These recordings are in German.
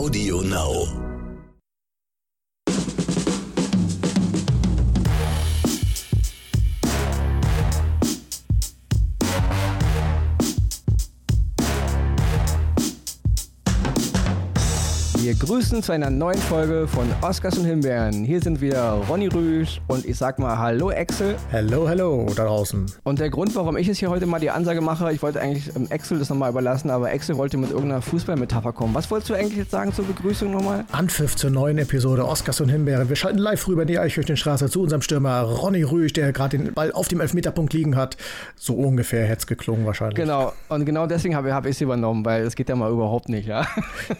Audio Now. Wir grüßen zu einer neuen Folge von Oscars und Himbeeren. Hier sind wieder Ronny Rüsch und ich sag mal Hallo Axel. Hello, hello da draußen. Und der Grund, warum ich jetzt hier heute mal die Ansage mache, ich wollte eigentlich ähm, Axel das nochmal überlassen, aber Axel wollte mit irgendeiner Fußballmetapher kommen. Was wolltest du eigentlich jetzt sagen zur Begrüßung nochmal? Anpfiff zur neuen Episode Oscars und Himbeeren. Wir schalten live rüber in die Eichhörnchenstraße zu unserem Stürmer Ronny Rüsch, der gerade den Ball auf dem Elfmeterpunkt liegen hat. So ungefähr hätte es geklungen wahrscheinlich. Genau, und genau deswegen habe hab ich es übernommen, weil es geht ja mal überhaupt nicht, ja.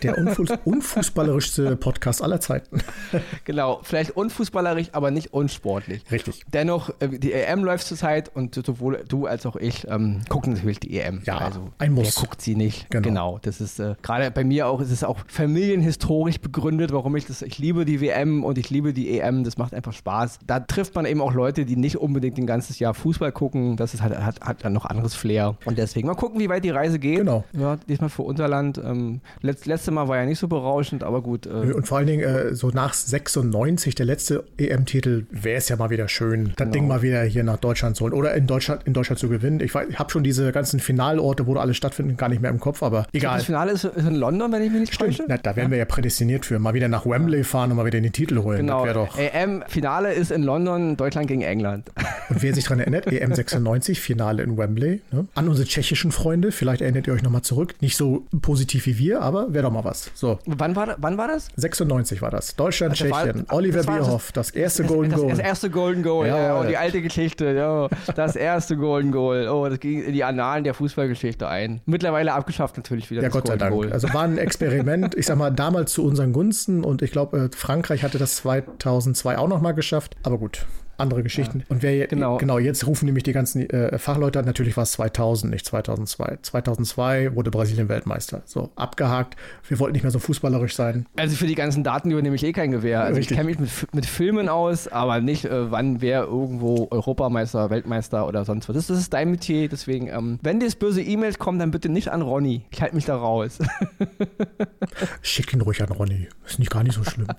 Der unfuß unfußballerischste Podcast aller Zeiten. genau, vielleicht unfußballerisch, aber nicht unsportlich. Richtig. Dennoch, äh, die EM läuft zurzeit und sowohl du als auch ich ähm, gucken natürlich die EM. Ja, also, ein Muss. Wer guckt sie nicht? Genau. das ist äh, gerade bei mir auch, es ist auch familienhistorisch begründet, warum ich das, ich liebe die WM und ich liebe die EM, das macht einfach Spaß. Da trifft man eben auch Leute, die nicht unbedingt ein ganzes Jahr Fußball gucken, das ist, hat, hat, hat dann noch anderes Flair. Und deswegen mal gucken, wie weit die Reise geht. Genau. Ja, diesmal für Unterland. Ähm, letzt, letzte Mal war ja nicht so berauschend, aber gut. Äh, Und vor allen Dingen äh, so nach 96, der letzte EM-Titel, wäre es ja mal wieder schön, das Genau. Ding mal wieder hier nach Deutschland zu holen oder in Deutschland, in Deutschland zu gewinnen. Ich, ich habe schon diese ganzen Finalorte, wo da alles stattfinden, gar nicht mehr im Kopf, aber egal. das Finale ist, in London, wenn ich mich nicht Stimmt, täusche. na, da wären wir ja prädestiniert für. Mal wieder nach Wembley fahren und mal wieder den Titel holen. Genau. EM-Finale ist in London, Deutschland gegen England. Und wer sich daran erinnert, EM 96, Finale in Wembley. Ne? An unsere tschechischen Freunde, vielleicht erinnert ihr euch nochmal zurück. Nicht so positiv wie wir, aber wäre doch mal was. So, Wann war, wann war das? 96 war das. Deutschland, Also war- Tschechien. Oliver das war das- Bierhoff, das erste Golden das, Goal. Das erste Golden Goal, Ja, ja, ja. oh, die alte Geschichte, ja. Das erste Golden Goal. Oh, das ging in die Annalen der Fußballgeschichte ein. Mittlerweile abgeschafft natürlich wieder Ja, Gott sei Golden Dank. Goal. Also war ein Experiment, ich sag mal, damals zu unseren Gunsten und ich glaube, äh, Frankreich hatte das 2002 auch nochmal geschafft. Aber gut, andere Geschichten. Und wer Genau. genau, jetzt rufen nämlich die ganzen äh, Fachleute an, natürlich war es 2000, nicht 2002. 2002 wurde Brasilien Weltmeister. So, abgehakt. Wir wollten nicht mehr so fußballerisch sein. Also für die ganzen Daten übernehme ich eh kein Gewehr. Also Richtig. ich kenne mich mit, mit Filmen aus, aber nicht, äh, wann wer irgendwo Europameister, Weltmeister oder sonst was. Das, das ist dein Metier, deswegen, ähm, wenn dir das böse E-Mails kommen, dann bitte nicht an Ronny. Ich halte mich da raus. Schick ihn ruhig an Ronny. Ist nicht gar nicht so schlimm.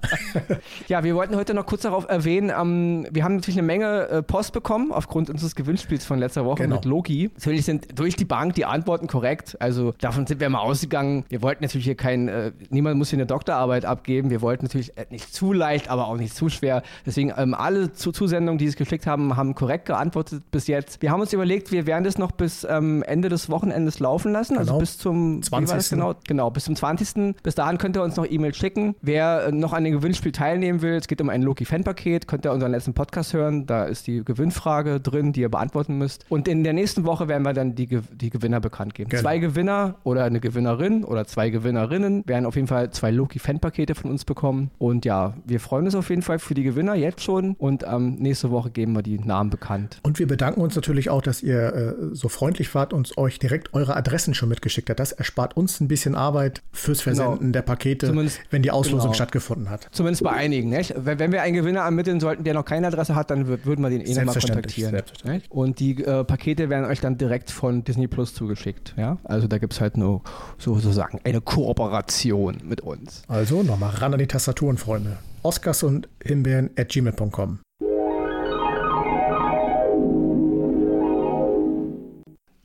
Ja, wir wollten heute noch kurz darauf erwähnen, ähm, wir haben natürlich eine Menge äh, Post bekommen aufgrund unseres Gewinnspiels von letzter Woche Genau. mit Loki. Natürlich sind durch die Bank die Antworten korrekt. Also davon sind wir mal ausgegangen. Wir wollten natürlich hier kein, äh, niemand muss hier eine Doktorarbeit abgeben. Wir wollten natürlich äh, nicht zu leicht, aber auch nicht zu schwer. Deswegen ähm, alle zu Zusendungen, die es geschickt haben, haben korrekt geantwortet bis jetzt. Wir haben uns überlegt, wir werden das noch bis ähm, Ende des Wochenendes laufen lassen. Also Genau. bis zum wie war das 20.. genau? Genau, bis zum 20. Bis dahin könnt ihr uns noch E-Mails schicken. Wer äh, noch an dem Gewinnspiel teilnehmen will, es geht um ein Loki-Fan-Paket, könnt ihr unseren letzten Podcast hören. Da ist die Gewinnfrage drin, die ihr beantworten müsst. Und in der nächsten Woche werden wir dann die, die Gewinner bekannt geben. Genau. Zwei Gewinner oder eine Gewinnerin oder zwei Gewinnerinnen werden auf jeden Fall zwei Loki-Fan-Pakete von uns bekommen. Und ja, wir freuen uns auf jeden Fall für die Gewinner jetzt schon. Und ähm, nächste Woche geben wir die Namen bekannt. Und wir bedanken uns natürlich auch, dass ihr äh, so freundlich wart und euch direkt eure Adressen schon mitgeschickt habt. Das erspart uns ein bisschen Arbeit fürs Versenden Genau. der Pakete, Zumindest- wenn die Auslosung genau. stattgefunden hat. Zumindest bei einigen. Wenn, wenn wir einen Gewinner ermitteln sollten, der noch keine Adresse hat, dann wür- würden wir den eh nochmal kontaktieren. selbstverständlich. Und die äh, Pakete werden euch dann direkt von Disney Plus zugeschickt. Ja? Also da gibt es halt nur so, sozusagen eine Kooperation mit uns. Also nochmal ran an die Tastaturen, Freunde. Oscars und Himbeeren at gmail.com.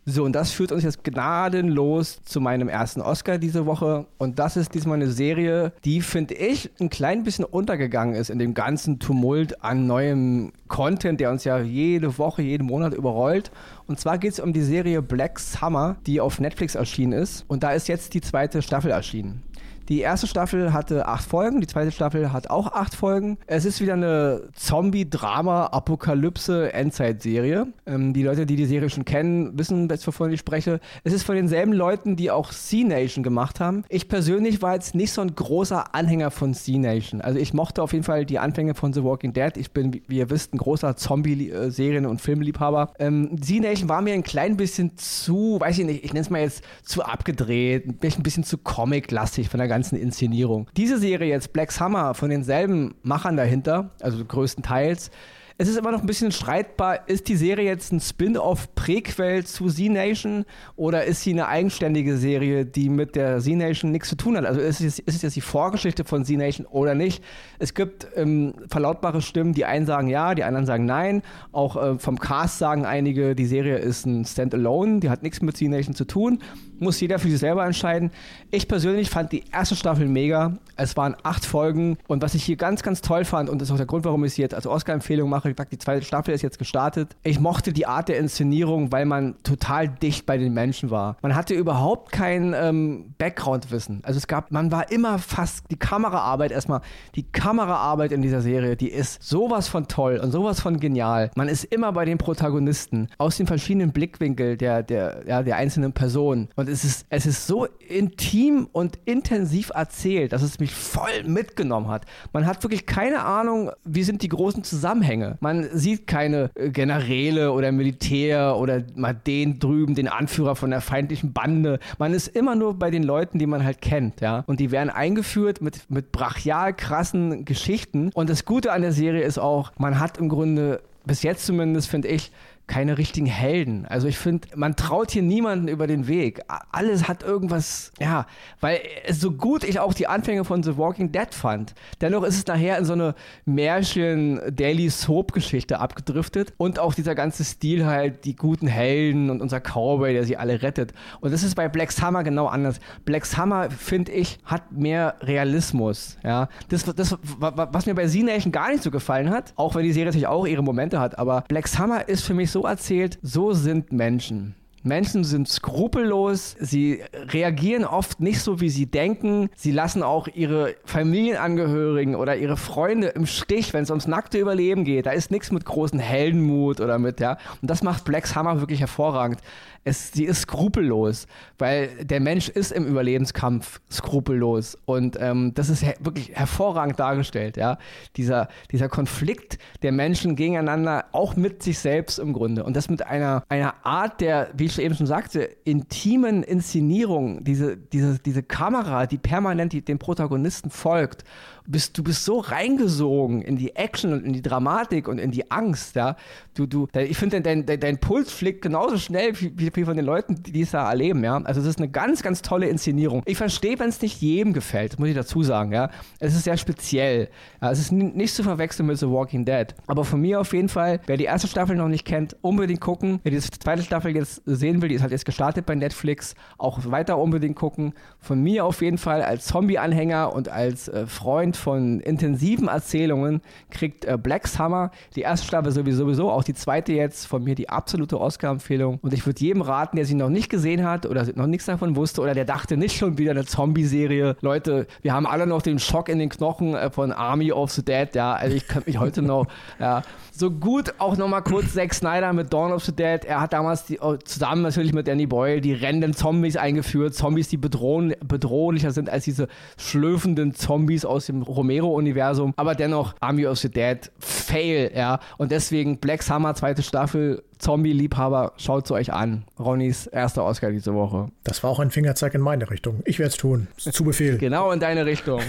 So, und das führt uns jetzt gnadenlos zu meinem ersten Oscar diese Woche. Und das ist diesmal eine Serie, die, finde ich, ein klein bisschen untergegangen ist in dem ganzen Tumult an neuem Content, der uns ja jede Woche, jeden Monat überrollt. Und zwar geht es um die Serie Black Summer, die auf Netflix erschienen ist. Und da ist jetzt die zweite Staffel erschienen. Die erste Staffel hatte acht Folgen, die zweite Staffel hat auch acht Folgen. Es ist wieder eine Zombie-Drama-Apokalypse-Endzeit-Serie. Ähm, die Leute, die die Serie schon kennen, wissen, wovon ich spreche. Es ist von denselben Leuten, die auch C-Nation gemacht haben. Ich persönlich war jetzt nicht so ein großer Anhänger von C-Nation. Also ich mochte auf jeden Fall die Anfänge von The Walking Dead. Ich bin, wie ihr wisst, ein großer Zombie-Serien- und Filmliebhaber. Ähm, C-Nation war mir ein klein bisschen zu, weiß ich nicht, ich nenne es mal jetzt zu abgedreht, ein bisschen zu comic-lastig von der ganzen Inszenierung. Diese Serie jetzt, Black Summer, von denselben Machern dahinter, also größtenteils, Es ist immer noch ein bisschen streitbar, ist die Serie jetzt ein Spin-off Prequel zu Z-Nation oder ist sie eine eigenständige Serie, die mit der Z-Nation nichts zu tun hat? Also ist es, ist es jetzt die Vorgeschichte von Z-Nation oder nicht? Es gibt ähm, verlautbare Stimmen, die einen sagen ja, die anderen sagen nein. Auch äh, vom Cast sagen einige, die Serie ist ein Standalone, die hat nichts mit Z-Nation zu tun muss jeder für sich selber entscheiden. Ich persönlich fand die erste Staffel mega. Es waren acht Folgen und was ich hier ganz, ganz toll fand und das ist auch der Grund, warum ich sie jetzt als Oscar-Empfehlung mache, ich sag, die zweite Staffel ist jetzt gestartet. Ich mochte die Art der Inszenierung, weil man total dicht bei den Menschen war. Man hatte überhaupt kein ähm, Background-Wissen. Also es gab, man war immer fast die Kameraarbeit erstmal, die Kameraarbeit in dieser Serie, die ist sowas von toll und sowas von genial. Man ist immer bei den Protagonisten aus den verschiedenen Blickwinkeln der, der, ja, der einzelnen Personen. Und es ist, es ist so intim und intensiv erzählt, dass es mich voll mitgenommen hat. Man hat wirklich keine Ahnung, wie sind die großen Zusammenhänge. Man sieht keine äh, Generäle oder Militär oder mal den drüben, den Anführer von der feindlichen Bande. Man ist immer nur bei den Leuten, die man halt kennt, ja. Und die werden eingeführt mit, mit brachial krassen Geschichten. Und das Gute an der Serie ist auch, man hat im Grunde bis jetzt zumindest, finde ich, keine richtigen Helden. Also ich finde, man traut hier niemanden über den Weg. Alles hat irgendwas, ja, weil so gut ich auch die Anfänge von The Walking Dead fand, dennoch ist es nachher in so eine Märchen-Daily Soap-Geschichte abgedriftet und auch dieser ganze Stil halt, die guten Helden und unser Cowboy, der sie alle rettet. Und das ist bei Black Summer genau anders. Black Summer, finde ich, hat mehr Realismus, ja. Das, das, was mir bei Z-Nation gar nicht so gefallen hat, auch wenn die Serie natürlich auch ihre Momente hat, aber Black Summer ist für mich so so erzählt, so sind Menschen. Menschen sind skrupellos, sie reagieren oft nicht so, wie sie denken. Sie lassen auch ihre Familienangehörigen oder ihre Freunde im Stich, wenn es ums nackte Überleben geht. Da ist nichts mit großen Heldenmut oder mit, ja. Und das macht Black Hammer wirklich hervorragend es, sie ist skrupellos, weil der Mensch ist im Überlebenskampf skrupellos und ähm, das ist wirklich hervorragend dargestellt, ja. Dieser, dieser Konflikt der Menschen gegeneinander, auch mit sich selbst im Grunde und das mit einer, einer Art der, wie ich eben schon sagte, intimen Inszenierung, diese, diese, diese Kamera, die permanent den Protagonisten folgt bist, du bist so reingesogen in die Action und in die Dramatik und in die Angst, ja. Du, du, ich finde, dein, dein, dein Puls fliegt genauso schnell wie, wie von den Leuten, die es da erleben, ja. Also es ist eine ganz, ganz tolle Inszenierung. Ich verstehe, wenn es nicht jedem gefällt, muss ich dazu sagen, ja. Es ist sehr speziell. Ja, es ist nicht zu verwechseln mit The Walking Dead. Aber von mir auf jeden Fall, wer die erste Staffel noch nicht kennt, unbedingt gucken. Wer die zweite Staffel jetzt sehen will, die ist halt jetzt gestartet bei Netflix, auch weiter unbedingt gucken. Von mir auf jeden Fall als Zombie-Anhänger und als äh, Freund von intensiven Erzählungen kriegt äh, Black Summer die erste Staffel sowieso, auch die zweite jetzt von mir die absolute Oscar-Empfehlung. Und ich würde jedem raten, der sie noch nicht gesehen hat oder noch nichts davon wusste oder der dachte nicht schon wieder eine Zombie-Serie. Leute, wir haben alle noch den Schock in den Knochen äh, von Army of the Dead. Ja, also ich kann mich heute noch, ja, so gut auch nochmal kurz Zack Snyder mit Dawn of the Dead. Er hat damals die, oh, zusammen natürlich mit Danny Boyle die rennenden Zombies eingeführt. Zombies, die bedrohlich, bedrohlicher sind als diese schlürfenden Zombies aus dem Romero-Universum. Aber dennoch Army of the Dead, Fail, ja. Und deswegen Black Summer, zweite Staffel, Zombie-Liebhaber, schaut es euch an. Ronnys erster Oscar diese Woche. Das war auch ein Fingerzeig in meine Richtung. Ich werde es tun. Zu Befehl. genau in deine Richtung.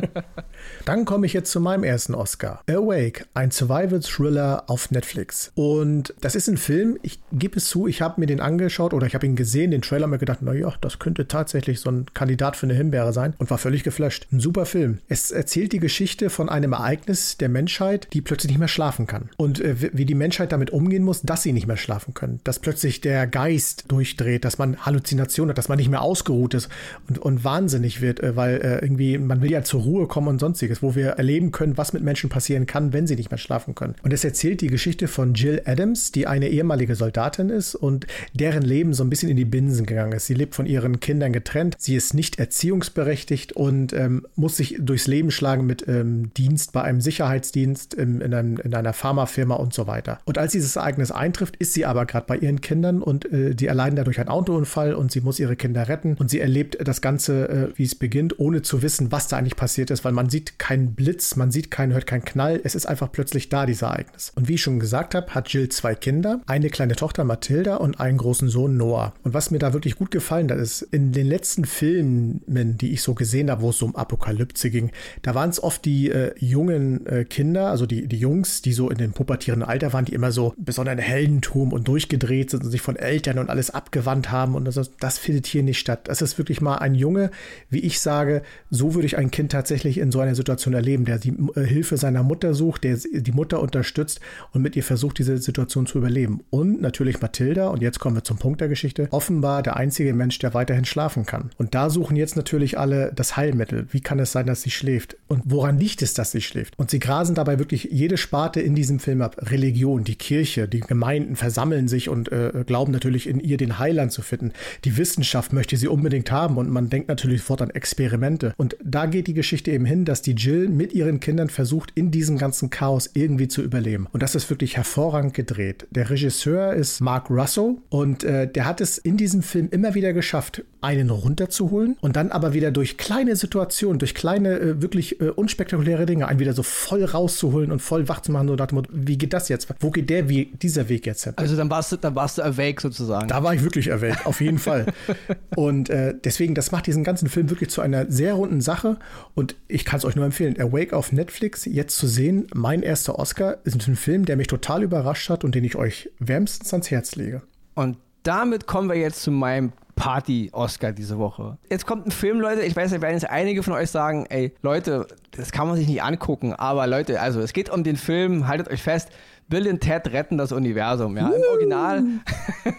Dann komme ich jetzt zu meinem ersten Oscar. Awake, ein Survival-Thriller auf Netflix. Und das ist ein Film, ich gebe es zu, ich habe mir den angeschaut oder ich habe ihn gesehen, den Trailer, mir gedacht, naja, das könnte tatsächlich so ein Kandidat für eine Himbeere sein und war völlig geflasht. Ein super Film. Es erzählt die Geschichte von einem Ereignis der Menschheit, die plötzlich nicht mehr schlafen kann. Und äh, wie die Menschheit damit umgehen muss, dass sie nicht mehr schlafen können. Dass plötzlich der Geist durchdreht, dass man Halluzinationen hat, dass man nicht mehr ausgeruht ist und, und wahnsinnig wird, äh, weil äh, irgendwie man will ja zur Ruhe kommen und sonstiges, wo wir erleben können, was mit Menschen passieren kann, wenn sie nicht mehr schlafen können. Und es erzählt die Geschichte von Jill Adams, die eine ehemalige Soldatin ist und deren Leben so ein bisschen in die Binsen gegangen ist. Sie lebt von ihren Kindern getrennt, sie ist nicht erziehungsberechtigt und ähm, muss sich durchs Leben schlagen mit ähm, Dienst bei einem Sicherheitsdienst, im, in, einem, in einer Pharmafirma und so weiter. Und als dieses Ereignis das eintrifft, ist sie aber gerade bei ihren Kindern und äh, die erleiden dadurch einen Autounfall und sie muss ihre Kinder retten und sie erlebt das Ganze, äh, wie es beginnt, ohne zu wissen, was da eigentlich passiert ist, weil man sieht keinen Blitz, man sieht keinen, hört keinen Knall, es ist einfach plötzlich da, dieses Ereignis. Und wie ich schon gesagt habe, hat Jill zwei Kinder, eine kleine Tochter Mathilda und einen großen Sohn Noah. Und was mir da wirklich gut gefallen hat, ist, in den letzten Filmen, die ich so gesehen habe, wo es um Apokalypse ging, da waren es oft die äh, jungen äh, Kinder, also die, die Jungs, die so in dem pubertierenden Alter waren, die immer so besonderen Heldentum und durchgedreht sind und sich von Eltern und alles abgewandt haben. Und das, das findet hier nicht statt. Das ist wirklich mal ein Junge, wie ich sage, so würde ich ein Kind tatsächlich in so einer Situation erleben, der die äh, Hilfe seiner Mutter sucht, der die Mutter unterstützt und mit ihr versucht, diese Situation zu überleben. Und natürlich Mathilda, und jetzt kommen wir zum Punkt der Geschichte, offenbar der einzige Mensch, der weiterhin schlafen kann. Und da suchen jetzt natürlich alle das Heilmittel. Wie kann es sein, dass sie schläft? Und woran liegt es, dass sie schläft? Und sie grasen dabei wirklich jede Sparte in diesem Film ab. Religion, die Kirche, die Gemeinden versammeln sich und äh, glauben natürlich in ihr den Heiland zu finden. Die Wissenschaft möchte sie unbedingt haben und man denkt natürlich sofort an Experimente. Und da geht die Geschichte eben hin, dass die Jill mit ihren Kindern versucht, in diesem ganzen Chaos irgendwie zu überleben. Und das ist wirklich hervorragend gedreht. Der Regisseur ist Mark Russell und äh, der hat es in diesem Film immer wieder geschafft, einen runterzuholen und dann aber wieder durch kleine Situationen, durch kleine, äh, wirklich äh, unspektakuläre Dinge, einen wieder so voll rauszuholen und voll wach zu machen, so nach dem Motto, wie geht das jetzt? Wo geht der, wie, dieser Weg jetzt hin? Also dann warst du, dann warst du awake sozusagen. Da war ich wirklich awake, auf jeden Fall. Und äh, deswegen, das macht diesen ganzen Film wirklich zu einer sehr runden Sache und ich kann es euch nur empfehlen, Awake auf Netflix jetzt zu sehen. Mein erster Oscar ist ein Film, der mich total überrascht hat und den ich euch wärmstens ans Herz lege. Und damit kommen wir jetzt zu meinem Party-Oscar diese Woche. Jetzt kommt ein Film, Leute. Ich weiß, da werden jetzt einige von euch sagen, ey, Leute, das kann man sich nicht angucken. Aber Leute, also es geht um den Film, haltet euch fest, Bill und Ted retten das Universum. Ja? Im Original,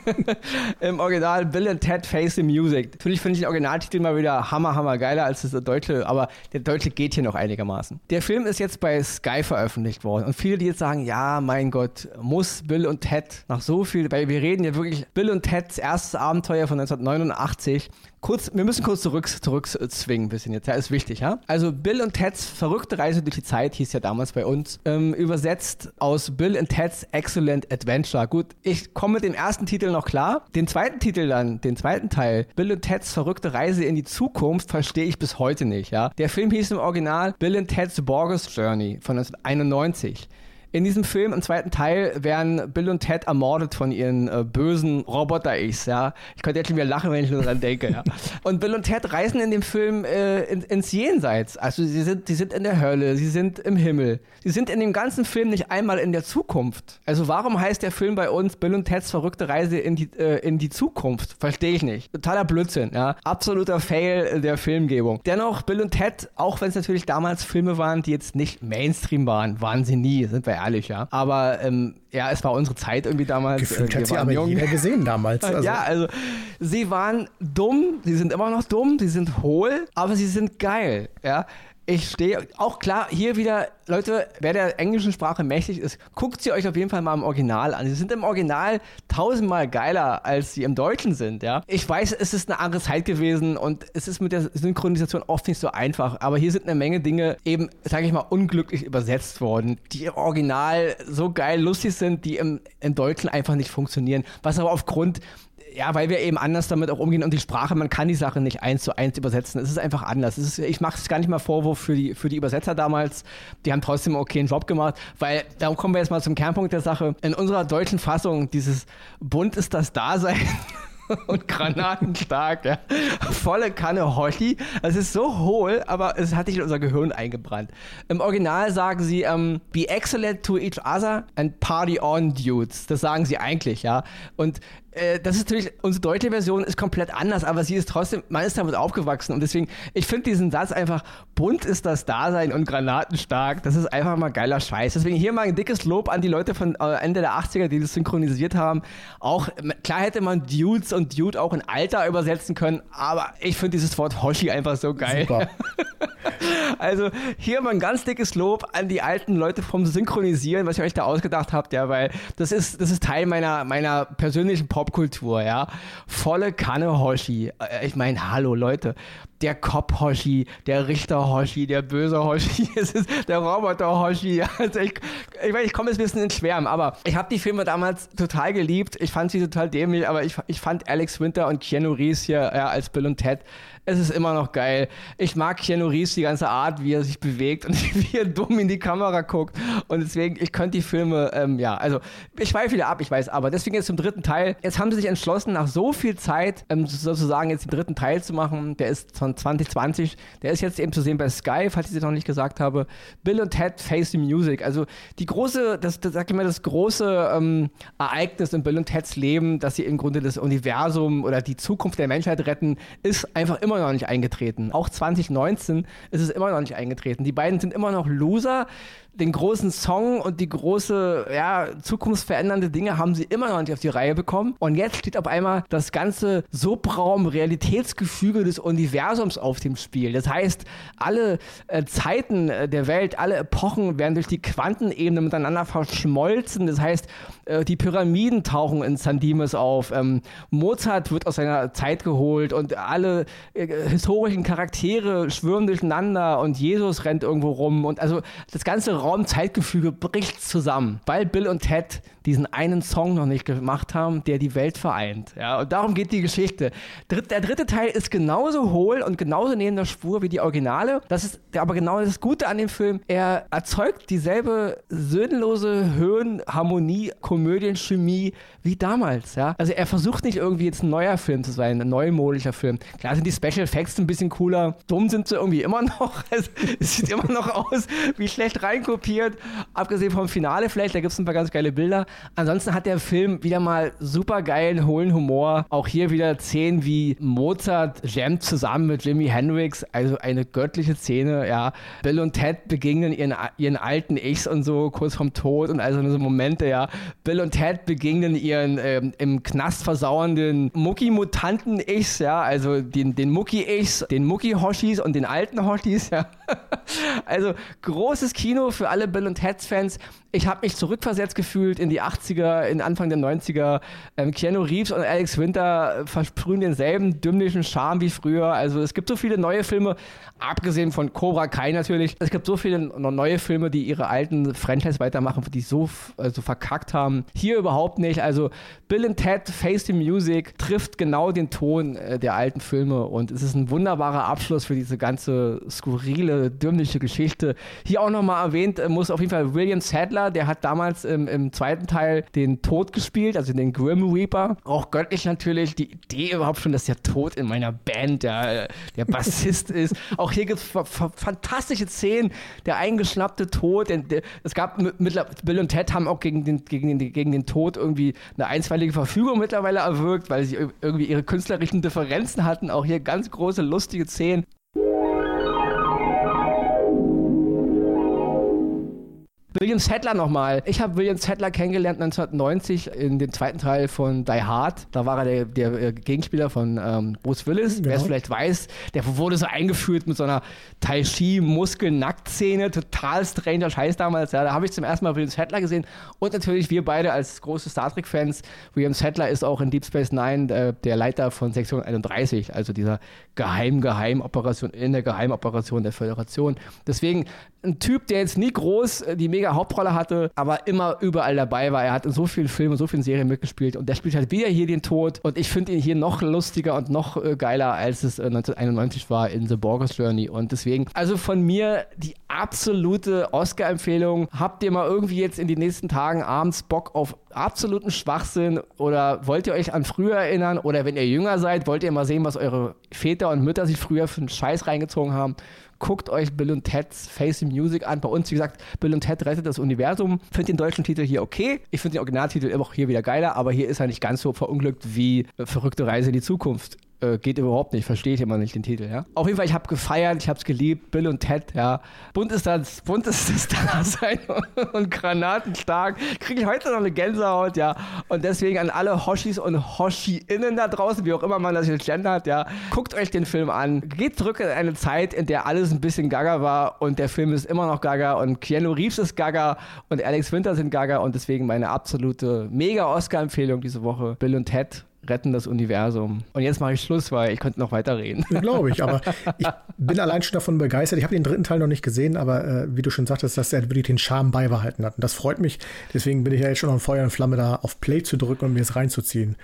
im Original Bill und Ted Face the Music. Natürlich finde ich den Originaltitel mal wieder hammer, hammer geiler als das deutsche, aber der deutsche geht hier noch einigermaßen. Der Film ist jetzt bei Sky veröffentlicht worden und viele, die jetzt sagen, ja, mein Gott, muss Bill und Ted nach so viel, weil wir reden ja wirklich Bill und Teds erstes Abenteuer von 1989 kurz, wir müssen kurz zurück, zurückzwingen ein bisschen jetzt. Ja, ist wichtig, ja? Also Bill und Ted's verrückte Reise durch die Zeit hieß ja damals bei uns. Ähm, übersetzt aus Bill and Ted's Excellent Adventure. Gut, ich komme mit dem ersten Titel noch klar. Den zweiten Titel dann, den zweiten Teil, Bill und Ted's verrückte Reise in die Zukunft, verstehe ich bis heute nicht, ja? Der Film hieß im Original Bill and Ted's Borges Journey von 1991. In diesem Film, im zweiten Teil, werden Bill und Ted ermordet von ihren äh, bösen Roboter-Ichs, ja. Ich könnte jetzt schon wieder lachen, wenn ich nur dran denke, ja. Und Bill und Ted reisen in dem Film äh, in, ins Jenseits. Also sie sind, sie sind in der Hölle, sie sind im Himmel. Sie sind in dem ganzen Film nicht einmal in der Zukunft. Also warum heißt der Film bei uns Bill und Teds verrückte Reise in die, äh, in die Zukunft? Verstehe ich nicht. Totaler Blödsinn, ja. Absoluter Fail der Filmgebung. Dennoch, Bill und Ted, auch wenn es natürlich damals Filme waren, die jetzt nicht Mainstream waren, waren sie nie, sind wir ehrlich, ja. Aber ähm, ja, es war unsere Zeit irgendwie damals. Gefühlt hat sie aber jung. jeder gesehen damals. Also. Ja, also sie waren dumm, sie sind immer noch dumm, sie sind hohl, aber sie sind geil, ja ich stehe auch klar hier wieder, Leute, wer der englischen Sprache mächtig ist, guckt sie euch auf jeden Fall mal im Original an. Sie sind im Original tausendmal geiler, als sie im Deutschen sind, ja. Ich weiß, es ist eine andere Zeit gewesen und es ist mit der Synchronisation oft nicht so einfach, aber hier sind eine Menge Dinge eben, sage ich mal, unglücklich übersetzt worden, die im Original so geil lustig sind, die im, im Deutschen einfach nicht funktionieren, was aber aufgrund ja, weil wir eben anders damit auch umgehen und die Sprache, man kann die Sache nicht eins zu eins übersetzen. Es ist einfach anders. Ist, ich mache es gar nicht mal Vorwurf für die, für die Übersetzer damals. Die haben trotzdem einen okayen Job gemacht, weil da kommen wir jetzt mal zum Kernpunkt der Sache. In unserer deutschen Fassung, dieses Bunt ist das Dasein. und granatenstark, ja. Volle Kanne Hoshi. Es ist so hohl, aber es hat sich in unser Gehirn eingebrannt. Im Original sagen sie, ähm, be excellent to each other and party on, dudes. Das sagen sie eigentlich, ja. Und äh, das ist natürlich, unsere deutsche Version ist komplett anders, aber sie ist trotzdem, man ist damit aufgewachsen und deswegen, ich finde diesen Satz einfach, bunt ist das Dasein und granatenstark, das ist einfach mal geiler Scheiß. Deswegen hier mal ein dickes Lob an die Leute von äh, Ende der 80er, die das synchronisiert haben. Auch, klar hätte man Dudes und Dude auch in Alter übersetzen können, aber ich finde dieses Wort Hoshi einfach so geil. Super. Also hier mal ein ganz dickes Lob an die alten Leute vom Synchronisieren, was ihr euch da ausgedacht habt, ja, weil das ist, das ist Teil meiner, meiner persönlichen Popkultur, ja. Volle Kanne Hoshi. Äh, ich meine, hallo Leute, der Cop Hoshi, der Richter Hoshi, der böse Hoshi, es ist der Roboter Hoshi. Also ich, ich, ich komme jetzt ein bisschen ins Schwärmen, aber ich habe die Filme damals total geliebt. Ich fand sie total dämlich, aber ich, ich fand Alex Winter und Keanu Reeves hier ja, als Bill und Ted es ist immer noch geil. Ich mag Keanu Reeves, die ganze Art, wie er sich bewegt und wie er dumm in die Kamera guckt. Und deswegen, ich könnte die Filme, ähm, ja, also ich schweife wieder ab, ich weiß, aber deswegen jetzt zum dritten Teil. Jetzt haben sie sich entschlossen, nach so viel Zeit ähm, sozusagen jetzt den dritten Teil zu machen. Der ist von 2020. Der ist jetzt eben zu sehen bei Sky, falls ich es noch nicht gesagt habe. Bill und Ted Face the Music. Also die große, das, das sag ich mal, das große ähm, Ereignis in Bill und Teds Leben, dass sie im Grunde das Universum oder die Zukunft der Menschheit retten, ist einfach immer noch nicht eingetreten. Auch 2019 ist es immer noch nicht eingetreten. Die beiden sind immer noch Loser den großen Song und die große, ja, zukunftsverändernde Dinge haben sie immer noch nicht auf die Reihe bekommen. Und jetzt steht auf einmal das ganze Subraum-Realitätsgefüge des Universums auf dem Spiel. Das heißt, alle äh, Zeiten äh, der Welt, alle Epochen werden durch die Quantenebene miteinander verschmolzen. Das heißt, äh, die Pyramiden tauchen in San Dimas auf. Ähm, Mozart wird aus seiner Zeit geholt und alle äh, historischen Charaktere schwirren durcheinander und Jesus rennt irgendwo rum. Und also das ganze Raum-Zeitgefüge bricht zusammen, weil Bill und Ted diesen einen Song noch nicht gemacht haben, der die Welt vereint. Ja, und darum geht die Geschichte. Der dritte Teil ist genauso hohl und genauso neben der Spur wie die Originale. Das ist aber genau das Gute an dem Film. Er erzeugt dieselbe sinnlose Höhen, Harmonie, Komödienchemie wie damals. Ja? Also er versucht nicht irgendwie jetzt ein neuer Film zu sein, ein neumodischer Film. Klar sind die Special Effects ein bisschen cooler. Dumm sind sie irgendwie immer noch. es sieht immer noch aus wie schlecht reinkopiert. Abgesehen vom Finale vielleicht, da gibt es ein paar ganz geile Bilder. Ansonsten hat der Film wieder mal super geilen, hohlen Humor. Auch hier wieder Szenen wie Mozart jammt zusammen mit Jimi Hendrix, also eine göttliche Szene, ja. Bill und Ted begegnen ihren, ihren alten Ichs und so kurz vorm Tod und also so Momente, ja. Bill und Ted begegnen ihren ähm, im Knast versauernden Mucki-Mutanten-Ichs, ja, also den, den Mucki-Ichs, den Mucki-Hoshis und den alten Hoshis, ja. also großes Kino für alle Bill und Ted-Fans ich habe mich zurückversetzt gefühlt in die 80er, in Anfang der 90er. Ähm, Keanu Reeves und Alex Winter versprühen denselben dümmlichen Charme wie früher. Also es gibt so viele neue Filme, abgesehen von Cobra Kai natürlich. Es gibt so viele neue Filme, die ihre alten Franchise weitermachen, die so also verkackt haben. Hier überhaupt nicht. Also Bill and Ted Face the Music trifft genau den Ton äh, der alten Filme und es ist ein wunderbarer Abschluss für diese ganze skurrile, dümmliche Geschichte. Hier auch nochmal erwähnt, äh, muss auf jeden Fall William Sadler der hat damals im, im zweiten Teil den Tod gespielt, also den Grim Reaper. Auch göttlich natürlich. Die Idee überhaupt schon, dass der Tod in meiner Band der, der Bassist ist. Auch hier gibt es fantastische Szenen. Der eingeschnappte Tod. Der, der, es gab Bill und Ted haben auch gegen den, gegen, den, gegen den Tod irgendwie eine einstweilige Verfügung mittlerweile erwirkt, weil sie irgendwie ihre künstlerischen Differenzen hatten. Auch hier ganz große, lustige Szenen. William Sadler nochmal. Ich habe William Sadler kennengelernt 1990 in dem zweiten Teil von Die Hard. Da war er der, der äh, Gegenspieler von ähm, Bruce Willis. Genau. Wer es vielleicht weiß, der wurde so eingeführt mit so einer Tai Chi Muskel-Nacktszene. Total stranger Scheiß damals. Ja, da habe ich zum ersten Mal William Sadler gesehen. Und natürlich wir beide als große Star Trek-Fans. William Sadler ist auch in Deep Space Nine äh, der Leiter von Sektion 31, also dieser Geheim-Geheim-Operation in der Geheimoperation der Föderation. Deswegen ein Typ, der jetzt nie groß äh, die mega Hauptrolle hatte, aber immer überall dabei war. Er hat in so vielen Filmen, so vielen Serien mitgespielt und der spielt halt wieder hier den Tod und ich finde ihn hier noch lustiger und noch äh, geiler, als es äh, 1991 war in The Borgers Journey und deswegen, also von mir die absolute Oscar-Empfehlung. Habt ihr mal irgendwie jetzt in den nächsten Tagen abends Bock auf absoluten Schwachsinn oder wollt ihr euch an früher erinnern oder wenn ihr jünger seid, wollt ihr mal sehen, was eure Väter und Mütter sich früher für einen Scheiß reingezogen haben? Guckt euch Bill und Ted's Face Music an. Bei uns, wie gesagt, Bill und Ted rettet das Universum. Finde den deutschen Titel hier okay. Ich finde den Originaltitel immer auch hier wieder geiler, aber hier ist er nicht ganz so verunglückt wie äh, Verrückte Reise in die Zukunft. Äh, geht überhaupt nicht, verstehe ich immer nicht den Titel, ja. Auf jeden Fall, ich habe gefeiert, ich habe es geliebt, Bill und Ted, ja. Bunt ist das, bunt ist das Dasein und granatenstark. Kriege ich heute noch eine Gänsehaut, ja. Und deswegen an alle Hoshis und Hoshi-Innen da draußen, wie auch immer man das jetzt gendert, ja. Guckt euch den Film an. Geht zurück in eine Zeit, in der alles ein bisschen gaga war und der Film ist immer noch gaga und Keanu Reeves ist gaga und Alex Winter sind gaga und deswegen meine absolute Mega-Oscar-Empfehlung diese Woche. Bill und Ted retten das Universum. Und jetzt mache ich Schluss, weil ich könnte noch weiterreden. Glaube ich, aber ich bin allein schon davon begeistert. Ich habe den dritten Teil noch nicht gesehen, aber äh, wie du schon sagtest, dass er wirklich den Charme beibehalten hat. Und das freut mich. Deswegen bin ich ja jetzt schon auf Feuer und Flamme da auf Play zu drücken und mir es reinzuziehen.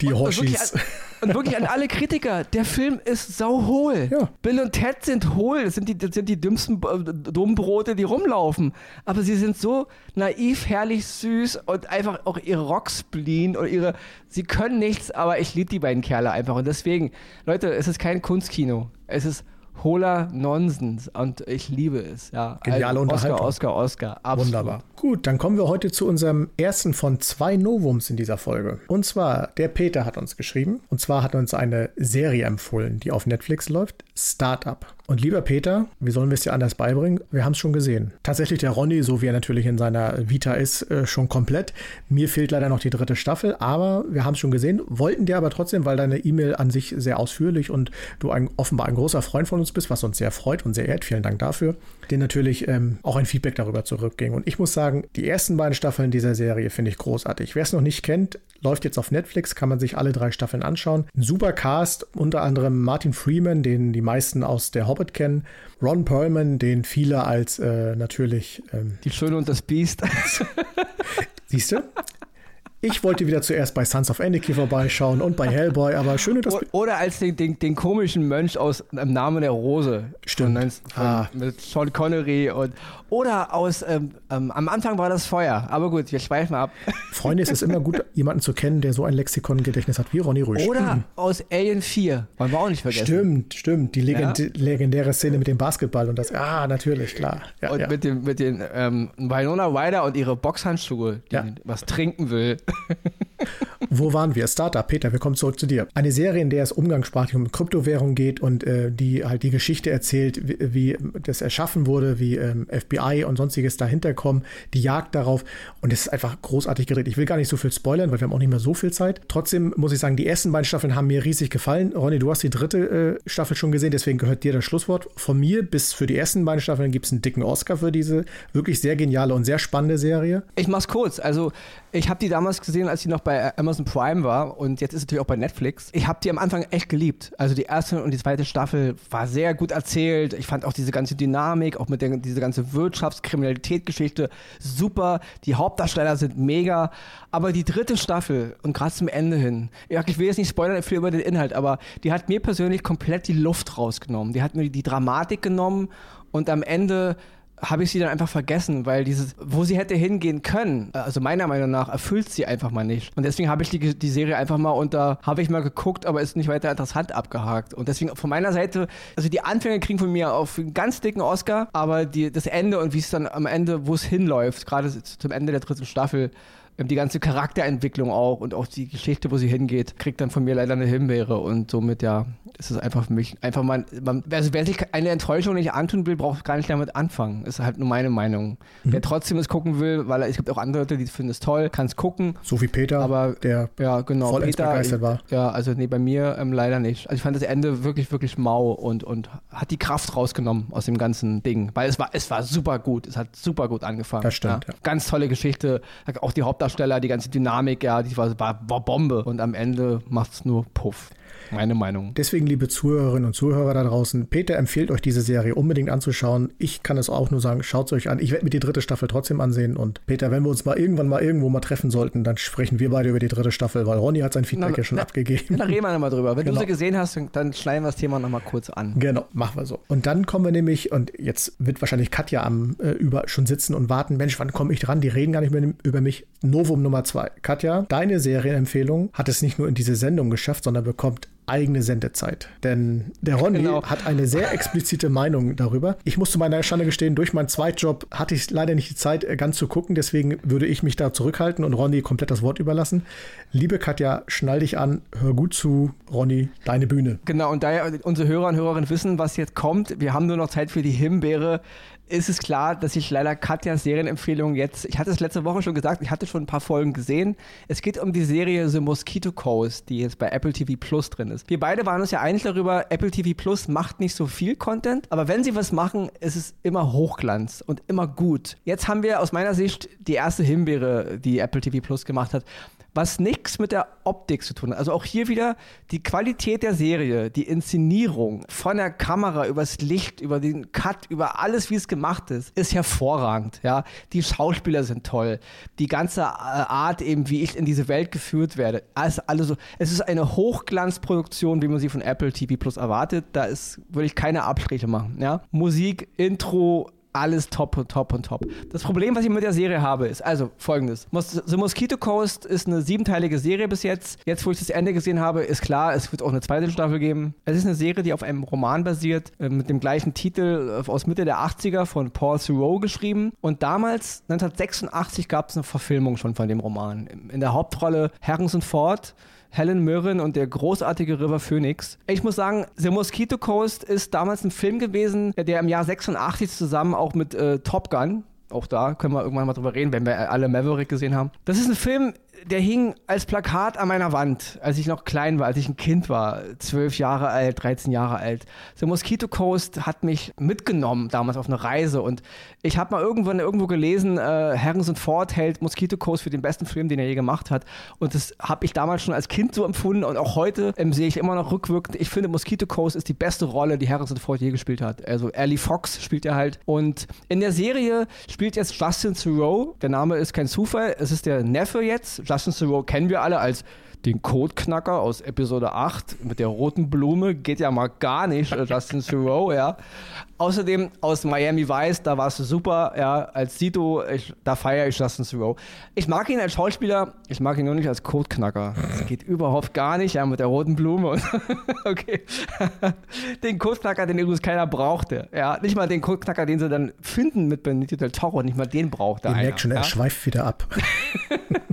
Die und, Hoshis. Und wirklich, an, und wirklich, an, alle Kritiker, der Film ist sauhohl. Ja. Bill und Ted sind hohl. Das sind die, das sind die dümmsten äh, Dummbrote, die rumlaufen. Aber sie sind so naiv, herrlich, süß und einfach auch ihre Rockspleen und ihre, sie können nichts, aber ich liebe die beiden Kerle einfach. Und deswegen, Leute, es ist kein Kunstkino. Es ist hohler Nonsens und ich liebe es. Ja. Geniale also Unterhaltung. Oscar, Oscar, Oscar. Absolut. Wunderbar. Gut, dann kommen wir heute zu unserem ersten von zwei Novums in dieser Folge. Und zwar, der Peter hat uns geschrieben. Und zwar hat uns eine Serie empfohlen, die auf Netflix läuft. Startup. Und lieber Peter, wie sollen wir es dir anders beibringen? Wir haben es schon gesehen. Tatsächlich der Ronny, so wie er natürlich in seiner Vita ist, äh, schon komplett. Mir fehlt leider noch die dritte Staffel, aber wir haben es schon gesehen. Wollten dir aber trotzdem, weil deine E-Mail an sich sehr ausführlich und du ein, offenbar ein großer Freund von uns bist, was uns sehr freut und sehr ehrt. Vielen Dank dafür. Den natürlich ähm, auch ein Feedback darüber zurückging. Und ich muss sagen, die ersten beiden Staffeln dieser Serie finde ich großartig. Wer es noch nicht kennt, läuft jetzt auf Netflix, kann man sich alle drei Staffeln anschauen. Ein super Cast, unter anderem Martin Freeman, den die meisten aus der Hobbit kennen. Ron Perlman, den viele als äh, natürlich. Ähm, die Schöne und das Biest. Siehst du? Ich wollte wieder zuerst bei Sons of Anarchy vorbeischauen und bei Hellboy, aber schön, dass Oder als den, den, den, komischen Mönch aus Im Namen der Rose. Stimmt. Von, von, ah. Mit Sean Connery und oder aus ähm, ähm, am Anfang war das Feuer. Aber gut, wir schweifen ab. Freunde, es ist immer gut, jemanden zu kennen, der so ein Lexikon-Gedächtnis hat wie Ronny Rüsch. Oder mhm. aus Alien 4. Wollen wir auch nicht vergessen. Stimmt, stimmt. Die legend ja? legendäre Szene mit dem Basketball und das. Ah, natürlich, klar. Ja, und ja. mit dem mit den ähm, Winona Ryder und ihre Boxhandschuhe, die was trinken will. Wo waren wir? Startup, Peter, wir kommen zurück zu dir. Eine Serie, in der es umgangssprachlich um Kryptowährung geht und äh, die halt die Geschichte erzählt, wie, wie das erschaffen wurde, wie ähm, FBI und sonstiges dahinter kommen, die Jagd darauf und es ist einfach großartig gedreht. Ich will gar nicht so viel spoilern, weil wir haben auch nicht mehr so viel Zeit. Trotzdem muss ich sagen, die ersten beiden Staffeln haben mir riesig gefallen. Ronny, du hast die dritte äh, Staffel schon gesehen, deswegen gehört dir das Schlusswort. Von mir bis für die ersten beiden Staffeln gibt es einen dicken Oscar für diese wirklich sehr geniale und sehr spannende Serie. Ich mach's kurz. Also ich habe die damals gesehen, als sie noch bei Amazon Prime war und jetzt ist sie natürlich auch bei Netflix. Ich habe die am Anfang echt geliebt. Also die erste und die zweite Staffel war sehr gut erzählt. Ich fand auch diese ganze Dynamik, auch mit der diese ganze Wirtschaftskriminalität-Geschichte super. Die Hauptdarsteller sind mega. Aber die dritte Staffel und gerade zum Ende hin, ich will jetzt nicht spoilern viel über den Inhalt, aber die hat mir persönlich komplett die Luft rausgenommen. Die hat mir die Dramatik genommen und am Ende habe ich sie dann einfach vergessen, weil dieses, wo sie hätte hingehen können, also meiner Meinung nach, erfüllt sie einfach mal nicht. Und deswegen habe ich die, die Serie einfach mal unter, habe ich mal geguckt, aber ist nicht weiter interessant abgehakt. Und deswegen von meiner Seite, also die Anfänge kriegen von mir auf einen ganz dicken Oscar, aber die, das Ende und wie es dann am Ende, wo es hinläuft, gerade zum Ende der dritten Staffel, die ganze Charakterentwicklung auch und auch die Geschichte, wo sie hingeht, kriegt dann von mir leider eine Himbeere und somit ja, ist es einfach für mich einfach mal, man, also wer sich eine Enttäuschung nicht antun will, braucht gar nicht damit anfangen. Ist halt nur meine Meinung. Mhm. Wer trotzdem es gucken will, weil es gibt auch andere Leute, die finden es toll, kann es gucken. So wie Peter, aber der ja genau voll Peter, begeistert war. Ja, also nee, bei mir ähm, leider nicht. Also ich fand das Ende wirklich wirklich mau und und hat die Kraft rausgenommen aus dem ganzen Ding, weil es war es war super gut, es hat super gut angefangen. Das stimmt. Ja. Ja. Ganz tolle Geschichte, auch die Hauptdarsteller, die ganze Dynamik ja, die war, war Bombe. Und am Ende macht es nur Puff. Meine Meinung. Deswegen, liebe Zuhörerinnen und Zuhörer da draußen, Peter empfiehlt euch diese Serie unbedingt anzuschauen. Ich kann es auch nur sagen, schaut es euch an. Ich werde mir die dritte Staffel trotzdem ansehen. Und Peter, wenn wir uns mal irgendwann mal irgendwo mal treffen sollten, dann sprechen wir beide über die dritte Staffel, weil Ronny hat sein Feedback na, ja schon na, abgegeben. Dann reden wir nochmal drüber. Wenn genau. du sie gesehen hast, dann schneiden wir das Thema nochmal kurz an. Genau, machen wir so. Und dann kommen wir nämlich, und jetzt wird wahrscheinlich Katja am äh, über schon sitzen und warten, Mensch, wann komme ich dran? Die reden gar nicht mehr über mich. Novum Nummer zwei. Katja, deine Serienempfehlung hat es nicht nur in diese Sendung geschafft, sondern bekommt eigene Sendezeit. Denn der Ronny genau. hat eine sehr explizite Meinung darüber. Ich muss zu meiner Schande gestehen, durch meinen Zweitjob hatte ich leider nicht die Zeit, äh, ganz zu gucken. Deswegen würde ich mich da zurückhalten und Ronny komplett das Wort überlassen. Liebe Katja, schnall dich an, hör gut zu. Ronny, deine Bühne. Genau, und da ja unsere Hörer und Hörerinnen wissen, was jetzt kommt, wir haben nur noch Zeit für die Himbeere ist es klar, dass ich leider Katjas Serienempfehlung jetzt, ich hatte es letzte Woche schon gesagt, ich hatte schon ein paar Folgen gesehen. Es geht um die Serie The Mosquito Coast, die jetzt bei Apple TV Plus drin ist. Wir beide waren uns ja einig darüber, Apple TV Plus macht nicht so viel Content, aber wenn sie was machen, ist es immer Hochglanz und immer gut. Jetzt haben wir aus meiner Sicht die erste Himbeere, die Apple TV Plus gemacht hat was nichts mit der Optik zu tun hat. Also auch hier wieder die Qualität der Serie, die Inszenierung von der Kamera übers Licht, über den Cut, über alles, wie es gemacht ist, ist hervorragend. Ja, die Schauspieler sind toll, die ganze äh, Art eben, wie ich in diese Welt geführt werde, alles, alles. Es ist eine Hochglanzproduktion, wie man sie von Apple TV Plus erwartet. Da ist würde ich keine Abstriche machen. Ja, Musik, Intro, alles top und top und top. Das Problem, was ich mit der Serie habe, ist also folgendes. The Mosquito Coast ist eine siebenteilige Serie bis jetzt. Jetzt, wo ich das Ende gesehen habe, ist klar, es wird auch eine zweite Staffel geben. Es ist eine Serie, die auf einem Roman basiert, äh, mit dem gleichen Titel äh, aus Mitte der 80er von Paul Theroux geschrieben. Und damals, 1986, gab es eine Verfilmung schon von dem Roman. In der Hauptrolle Harrison Ford Helen Mirren und der großartige River Phoenix. Ich muss sagen, The Mosquito Coast ist damals ein Film gewesen, der im Jahr 86 zusammen auch mit äh, Top Gun, auch da können wir irgendwann mal drüber reden, wenn wir alle Maverick gesehen haben. Das ist ein Film, der hing als Plakat an meiner Wand, als ich noch klein war, als ich ein Kind war, zwölf Jahre alt, 13 Jahre alt. The Mosquito Coast hat mich mitgenommen damals auf eine Reise und ich habe mal irgendwann irgendwo gelesen, äh, Harrison Ford hält Mosquito Coast für den besten Film, den er je gemacht hat und das habe ich damals schon als Kind so empfunden und auch heute ähm, sehe ich immer noch rückwirkend. Ich finde Mosquito Coast ist die beste Rolle, die Harrison Ford je gespielt hat. Also Ellie Fox spielt er halt und in der Serie spielt jetzt Justin Theroux. Der Name ist kein Zufall, es ist der Neffe jetzt Justin Theroux kennen wir alle als den Codeknacker aus Episode 8 mit der roten Blume. Geht ja mal gar nicht, äh, Justin Theroux, ja. Außerdem aus Miami Vice, da warst du super, ja, als Sito, ich, da feiere ich Justin Theroux. Ich mag ihn als Schauspieler, ich mag ihn nur nicht als Codeknacker. Das geht überhaupt gar nicht, ja, mit der roten Blume. okay. den Codeknacker, den übrigens keiner brauchte, ja. Nicht mal den Codeknacker, den sie dann finden mit Benito del Toro, nicht mal den brauchte Ihr merkt schon, er schweift wieder ab.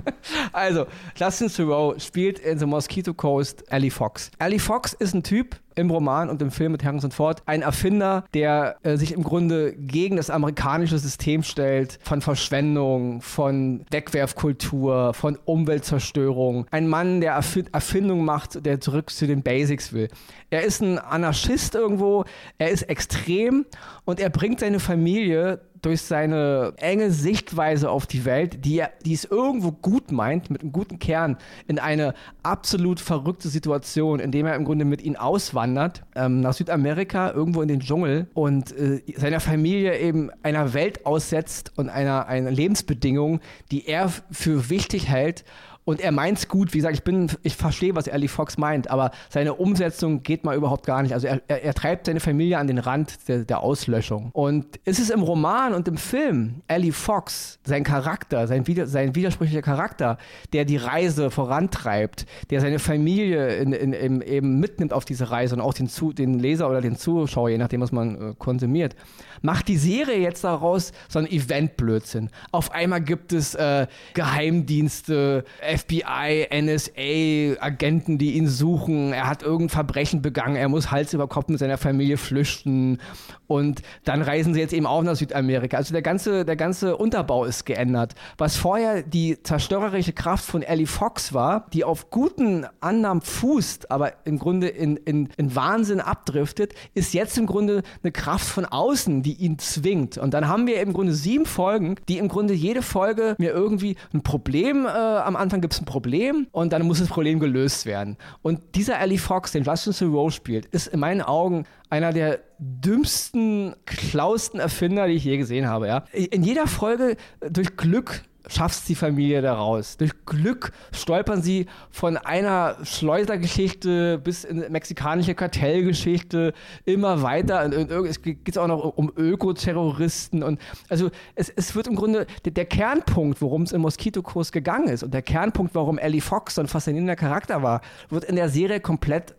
also, Justin Theroux spielt in The Mosquito Coast Ellie Fox. Ellie Fox ist ein Typ, im Roman und im Film mit Harrison Ford ein Erfinder, der äh, sich im Grunde gegen das amerikanische System stellt, von Verschwendung, von Wegwerfkultur, von Umweltzerstörung. Ein Mann, der Erf Erfindung macht, der zurück zu den Basics will. Er ist ein Anarchist irgendwo, er ist extrem und er bringt seine Familie durch seine enge Sichtweise auf die Welt, die, die es irgendwo gut meint, mit einem guten Kern, in eine absolut verrückte Situation, indem er im Grunde mit ihnen auswandert, ähm, nach Südamerika, irgendwo in den Dschungel und äh, seiner Familie eben einer Welt aussetzt und einer, einer Lebensbedingung, die er für wichtig hält und er meint's gut. Wie gesagt, ich bin, ich verstehe, was Ellie Fox meint, aber seine Umsetzung geht mal überhaupt gar nicht. Also er, er, er treibt seine Familie an den Rand der, der, Auslöschung. Und ist es im Roman und im Film Ellie Fox, sein Charakter, sein, sein widersprüchlicher Charakter, der die Reise vorantreibt, der seine Familie in, in, in, eben mitnimmt auf diese Reise und auch den, Zu, den Leser oder den Zuschauer, je nachdem, was man äh, konsumiert, macht die Serie jetzt daraus so ein Event-Blödsinn. Auf einmal gibt es äh, Geheimdienste, FBI, NSA, Agenten, die ihn suchen. Er hat irgendein Verbrechen begangen. Er muss Hals über Kopf mit seiner Familie flüchten. Und dann reisen sie jetzt eben auch nach Südamerika. Also der ganze, der ganze Unterbau ist geändert. Was vorher die zerstörerische Kraft von Ellie Fox war, die auf guten Annahmen fußt, aber im Grunde in, in, in Wahnsinn abdriftet, ist jetzt im Grunde eine Kraft von außen, die ihn zwingt. Und dann haben wir im Grunde sieben Folgen, die im Grunde jede Folge mir irgendwie ein Problem äh, am Anfang gibt es ein Problem und dann muss das Problem gelöst werden. Und dieser Ellie Fox, den Justin Theroux spielt, ist in meinen Augen einer der dümmsten, klausten Erfinder, die ich je gesehen habe. Ja? In jeder Folge durch Glück schafft die Familie da raus. Durch Glück stolpern sie von einer Schleusergeschichte bis in mexikanische Kartellgeschichte immer weiter. Und, es geht auch noch um Ökoterroristen. Und also es, es wird im Grunde der, der Kernpunkt, worum es im Moskitokurs gegangen ist und der Kernpunkt, warum Ellie Fox so ein faszinierender Charakter war, wird in der Serie komplett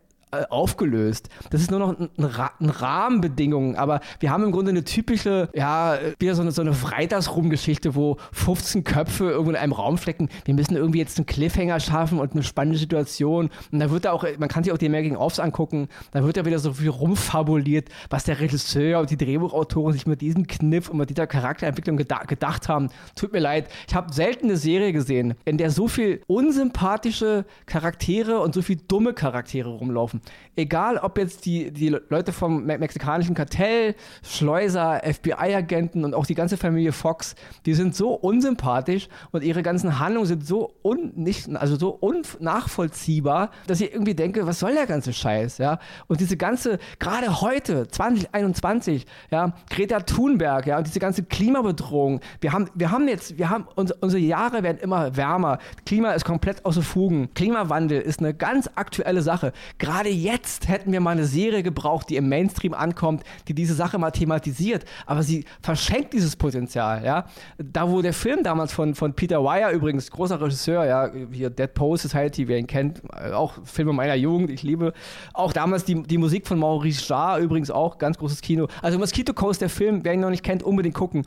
aufgelöst. Das ist nur noch ein, ein Rahmenbedingungen, aber wir haben im Grunde eine typische, ja, wieder so eine, so eine Freitagsrum-Geschichte, wo 15 Köpfe irgendwo in einem Raum flecken. Wir müssen irgendwie jetzt einen Cliffhanger schaffen und eine spannende Situation. Und da wird da auch, man kann sich auch die Making-ofs angucken, da wird ja wieder so viel rumfabuliert, was der Regisseur und die Drehbuchautoren sich mit diesem Kniff und mit dieser Charakterentwicklung geda gedacht haben. Tut mir leid, ich habe selten eine Serie gesehen, in der so viel unsympathische Charaktere und so viel dumme Charaktere rumlaufen. Egal, ob jetzt die, die Leute vom me mexikanischen Kartell, Schleuser, FBI-Agenten und auch die ganze Familie Fox, die sind so unsympathisch und ihre ganzen Handlungen sind so un nicht, also so unnachvollziehbar, dass ich irgendwie denke, was soll der ganze Scheiß, ja? Und diese ganze, gerade heute, 2021, ja, Greta Thunberg, ja, und diese ganze Klimabedrohung, wir haben, wir haben jetzt, wir haben, unsere, unsere Jahre werden immer wärmer, Klima ist komplett außer Fugen, Klimawandel ist eine ganz aktuelle Sache. Gerade jetzt hätten wir mal eine Serie gebraucht, die im Mainstream ankommt, die diese Sache mal thematisiert, aber sie verschenkt dieses Potenzial, ja. Da, wo der Film damals von, von Peter Weir übrigens, großer Regisseur, ja, hier Dead Post Society, wer ihn kennt, auch Filme meiner Jugend, ich liebe, auch damals die, die Musik von Maurice Jarre übrigens auch, ganz großes Kino. Also Mosquito Coast, der Film, wer ihn noch nicht kennt, unbedingt gucken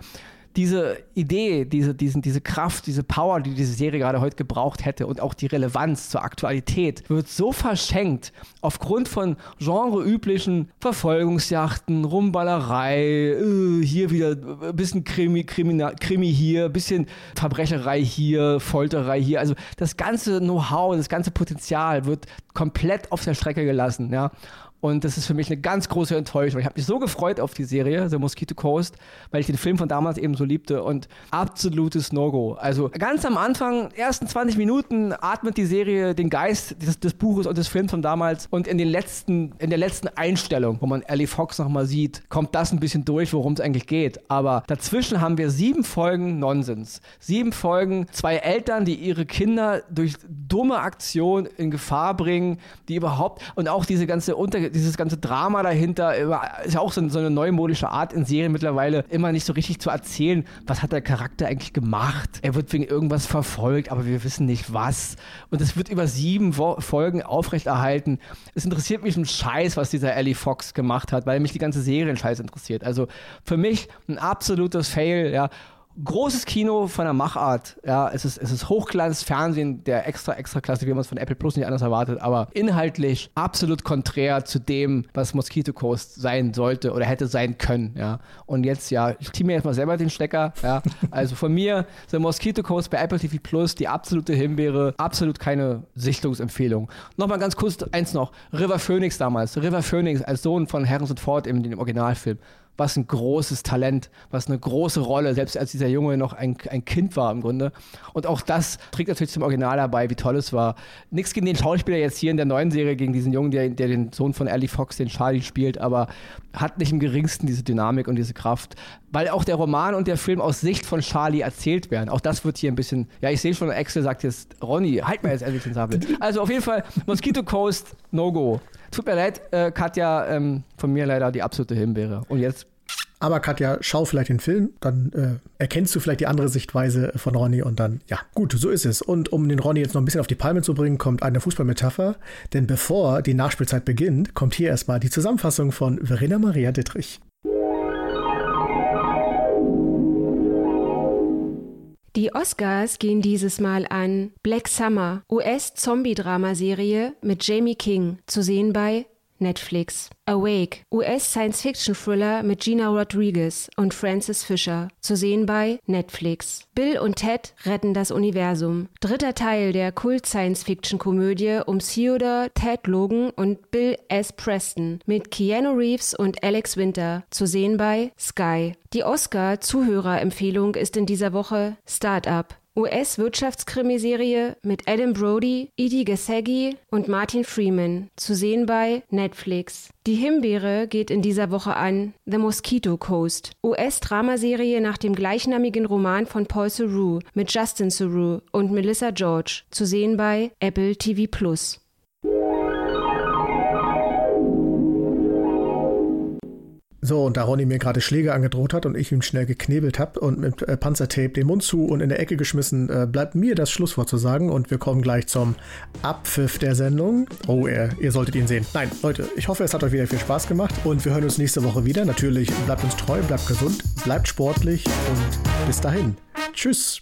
diese Idee, diese, diesen, diese Kraft, diese Power, die diese Serie gerade heute gebraucht hätte und auch die Relevanz zur Aktualität, wird so verschenkt aufgrund von genreüblichen Verfolgungsjachten, Rumballerei, äh, hier wieder ein bisschen Krimi, Krimi, Krimi hier, ein bisschen Verbrecherei hier, Folterei hier. Also das ganze Know-how, das ganze Potenzial wird komplett auf der Strecke gelassen. Ja? Und das ist für mich eine ganz große Enttäuschung. Ich habe mich so gefreut auf die Serie, The Mosquito Coast, weil ich den Film von damals eben so liebte und absolutes No-Go. Also ganz am Anfang, ersten 20 Minuten atmet die Serie den Geist des, des, Buches und des Films von damals und in den letzten, in der letzten Einstellung, wo man Ellie Fox nochmal sieht, kommt das ein bisschen durch, worum es eigentlich geht. Aber dazwischen haben wir sieben Folgen Nonsens. Sieben Folgen, zwei Eltern, die ihre Kinder durch dumme Aktionen in Gefahr bringen, die überhaupt und auch diese ganze Unter dieses ganze Drama dahinter ist ja auch so, so, eine neumodische Art in Serien mittlerweile, immer nicht so richtig zu erzählen, was hat der Charakter eigentlich gemacht. Er wird wegen irgendwas verfolgt, aber wir wissen nicht was. Und es wird über sieben Wo Folgen aufrechterhalten. Es interessiert mich ein Scheiß, was dieser Ellie Fox gemacht hat, weil mich die ganze Serie ein Scheiß interessiert. Also für mich ein absolutes Fail, ja großes Kino von der Machart. Ja, es ist, es ist Hochglanz-Fernsehen der extra, extra Klasse, wie man es von Apple Plus nicht anders erwartet, aber inhaltlich absolut konträr zu dem, was Mosquito Coast sein sollte oder hätte sein können. Ja, und jetzt, ja, ich ziehe mir jetzt mal selber den Stecker. Ja, also von mir, The Mosquito Coast bei Apple TV Plus, die absolute Himbeere, absolut keine Sichtungsempfehlung. Nochmal ganz kurz eins noch: River Phoenix damals. River Phoenix als Sohn von Harrison Ford in dem Originalfilm was ein großes Talent, was eine große Rolle, selbst als dieser Junge noch ein, ein Kind war im Grunde. Und auch das trägt natürlich zum Original dabei, wie toll es war. Nichts gegen den Schauspieler jetzt hier in der neuen Serie, gegen diesen Jungen, der, der den Sohn von Ellie Fox, den Charlie spielt, aber hat nicht im geringsten diese Dynamik und diese Kraft, weil auch der Roman und der Film aus Sicht von Charlie erzählt werden. Auch das wird hier ein bisschen, ja, ich sehe schon, Axel sagt jetzt, Ronny, halt mal jetzt endlich den Sabel. Also auf jeden Fall, Mosquito Coast, No-Go. Tut mir leid, äh, Katja, ähm, von mir leider die absolute Himbeere. Und jetzt aber Katja, schau vielleicht den Film, dann äh, erkennst du vielleicht die andere Sichtweise von Ronny und dann, ja, gut, so ist es. Und um den Ronny jetzt noch ein bisschen auf die Palme zu bringen, kommt eine Fußballmetapher. Denn bevor die Nachspielzeit beginnt, kommt hier erstmal die Zusammenfassung von Verena Maria Dittrich. Die Oscars gehen dieses Mal an Black Summer, US-Zombie-Dramaserie mit Jamie King, zu sehen bei Netflix. Awake, US-Science-Fiction-Thriller mit Gina Rodriguez und Francis Fisher, zu sehen bei Netflix. Bill und Ted retten das Universum. Dritter Teil der Kult-Science-Fiction-Komödie um Theodore, Ted Logan und Bill S. Preston mit Keanu Reeves und Alex Winter, zu sehen bei Sky. Die Oscar-Zuhörerempfehlung ist in dieser Woche Startup US-Wirtschaftskrimiserie mit Adam Brody, Edie Gassegi und Martin Freeman, zu sehen bei Netflix. Die Himbeere geht in dieser Woche an The Mosquito Coast, US-Dramaserie nach dem gleichnamigen Roman von Paul Theroux mit Justin Theroux und Melissa George, zu sehen bei Apple TV. So, und da Ronny mir gerade Schläge angedroht hat und ich ihm schnell geknebelt habe und mit äh, Panzertape den Mund zu und in der Ecke geschmissen, äh, bleibt mir das Schlusswort zu sagen und wir kommen gleich zum Abpfiff der Sendung. Oh, ihr, ihr solltet ihn sehen. Nein, Leute, ich hoffe, es hat euch wieder viel Spaß gemacht und wir hören uns nächste Woche wieder. Natürlich bleibt uns treu, bleibt gesund, bleibt sportlich und bis dahin. Tschüss.